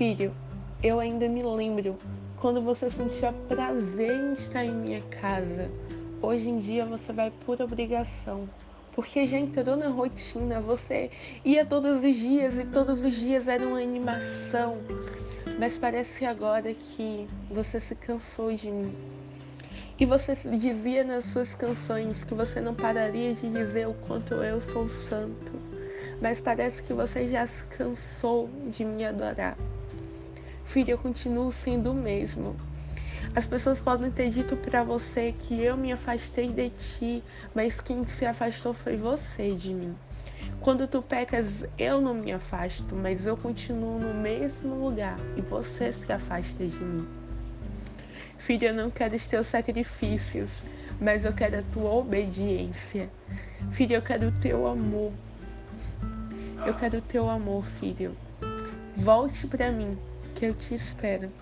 Filho, eu ainda me lembro quando você sentia prazer em estar em minha casa. Hoje em dia você vai por obrigação, porque já entrou na rotina, você ia todos os dias e todos os dias era uma animação. Mas parece agora que você se cansou de mim. E você dizia nas suas canções que você não pararia de dizer o quanto eu sou santo. Mas parece que você já se cansou de me adorar. Filho, eu continuo sendo o mesmo. As pessoas podem ter dito para você que eu me afastei de ti, mas quem se afastou foi você de mim. Quando tu pecas, eu não me afasto, mas eu continuo no mesmo lugar e você se afasta de mim. Filho, eu não quero os teus sacrifícios, mas eu quero a tua obediência. Filho, eu quero o teu amor. Eu quero o teu amor, filho. Volte para mim, que eu te espero.